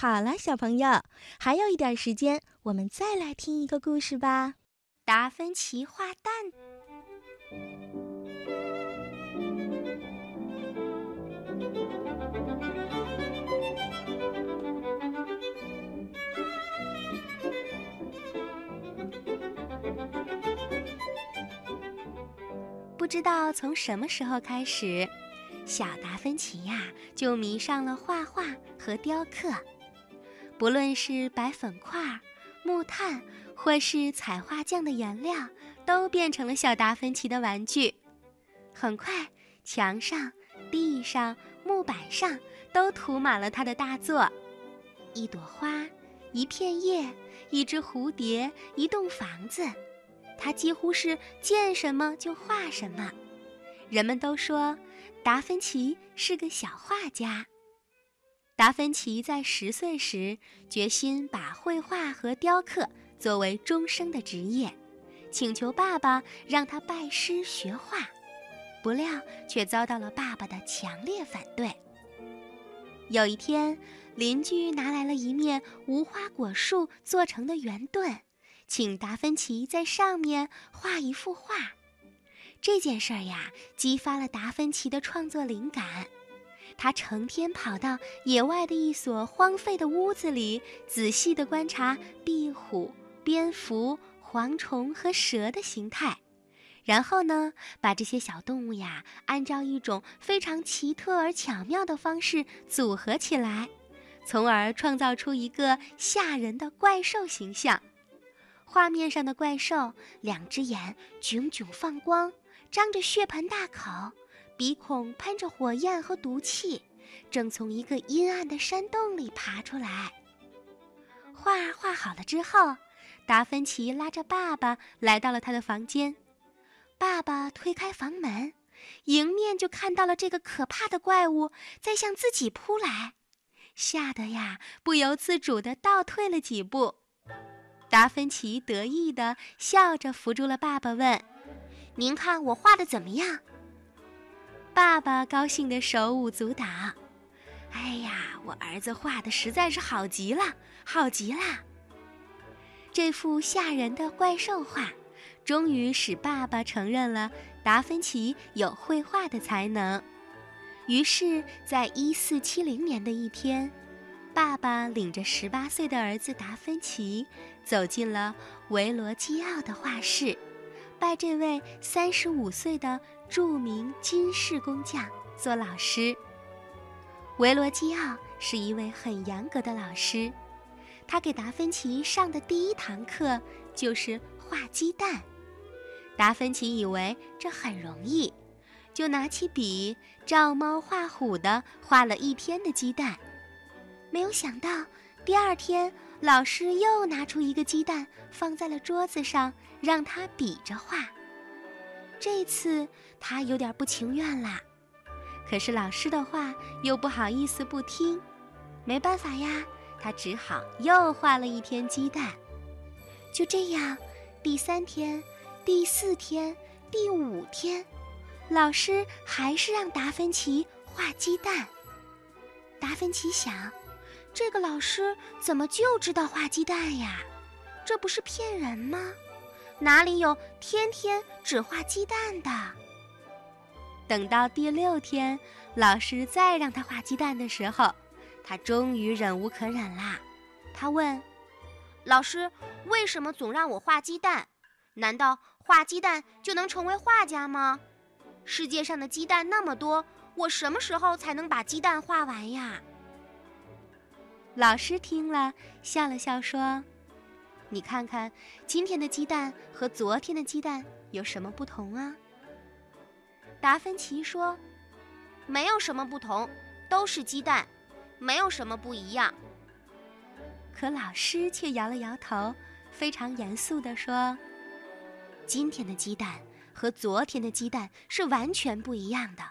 好了，小朋友，还有一点时间，我们再来听一个故事吧。达芬奇画蛋。不知道从什么时候开始，小达芬奇呀就迷上了画画和雕刻。不论是白粉块、木炭，或是彩画匠的颜料，都变成了小达芬奇的玩具。很快，墙上、地上、木板上都涂满了他的大作：一朵花、一片叶、一只蝴蝶、一栋房子。他几乎是见什么就画什么。人们都说，达芬奇是个小画家。达芬奇在十岁时决心把绘画和雕刻作为终生的职业，请求爸爸让他拜师学画，不料却遭到了爸爸的强烈反对。有一天，邻居拿来了一面无花果树做成的圆盾，请达芬奇在上面画一幅画。这件事儿呀，激发了达芬奇的创作灵感。他成天跑到野外的一所荒废的屋子里，仔细地观察壁虎、蝙蝠、蝗虫和蛇的形态，然后呢，把这些小动物呀，按照一种非常奇特而巧妙的方式组合起来，从而创造出一个吓人的怪兽形象。画面上的怪兽，两只眼炯炯放光，张着血盆大口。鼻孔喷着火焰和毒气，正从一个阴暗的山洞里爬出来。画画好了之后，达芬奇拉着爸爸来到了他的房间。爸爸推开房门，迎面就看到了这个可怕的怪物在向自己扑来，吓得呀不由自主地倒退了几步。达芬奇得意地笑着扶住了爸爸，问：“您看我画的怎么样？”爸爸高兴的手舞足蹈，哎呀，我儿子画的实在是好极了，好极了！这幅吓人的怪兽画，终于使爸爸承认了达芬奇有绘画的才能。于是，在一四七零年的一天，爸爸领着十八岁的儿子达芬奇，走进了维罗基奥的画室。拜这位三十五岁的著名金饰工匠做老师。维罗基奥是一位很严格的老师，他给达芬奇上的第一堂课就是画鸡蛋。达芬奇以为这很容易，就拿起笔照猫画虎的画了一天的鸡蛋。没有想到，第二天。老师又拿出一个鸡蛋，放在了桌子上，让他比着画。这次他有点不情愿啦，可是老师的话又不好意思不听，没办法呀，他只好又画了一天鸡蛋。就这样，第三天、第四天、第五天，老师还是让达芬奇画鸡蛋。达芬奇想。这个老师怎么就知道画鸡蛋呀？这不是骗人吗？哪里有天天只画鸡蛋的？等到第六天，老师再让他画鸡蛋的时候，他终于忍无可忍啦。他问：“老师，为什么总让我画鸡蛋？难道画鸡蛋就能成为画家吗？世界上的鸡蛋那么多，我什么时候才能把鸡蛋画完呀？”老师听了，笑了笑说：“你看看，今天的鸡蛋和昨天的鸡蛋有什么不同啊？”达芬奇说：“没有什么不同，都是鸡蛋，没有什么不一样。”可老师却摇了摇头，非常严肃地说：“今天的鸡蛋和昨天的鸡蛋是完全不一样的，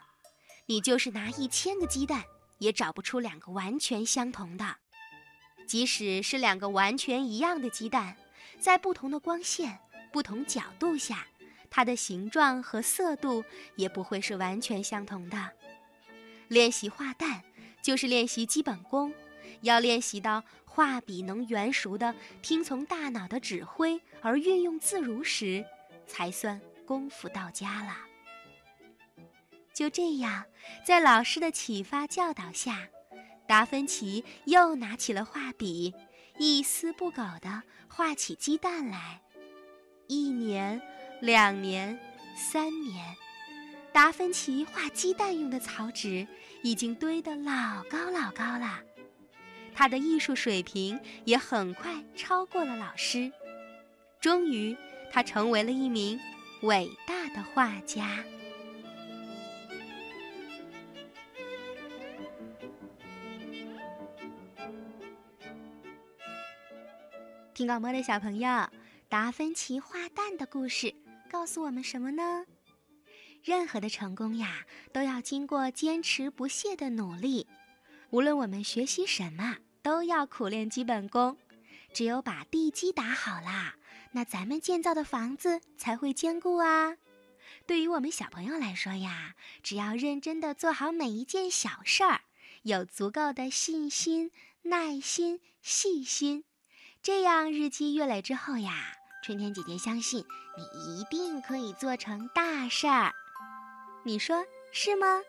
你就是拿一千个鸡蛋，也找不出两个完全相同的。”即使是两个完全一样的鸡蛋，在不同的光线、不同角度下，它的形状和色度也不会是完全相同的。练习画蛋，就是练习基本功，要练习到画笔能圆熟的听从大脑的指挥而运用自如时，才算功夫到家了。就这样，在老师的启发教导下，达芬奇又拿起了画笔，一丝不苟地画起鸡蛋来。一年，两年，三年，达芬奇画鸡蛋用的草纸已经堆得老高老高了。他的艺术水平也很快超过了老师。终于，他成为了一名伟大的画家。听广播的小朋友。达芬奇画蛋的故事告诉我们什么呢？任何的成功呀，都要经过坚持不懈的努力。无论我们学习什么，都要苦练基本功。只有把地基打好啦，那咱们建造的房子才会坚固啊。对于我们小朋友来说呀，只要认真的做好每一件小事儿，有足够的信心、耐心、细心，这样日积月累之后呀。春天姐姐相信你一定可以做成大事儿，你说是吗？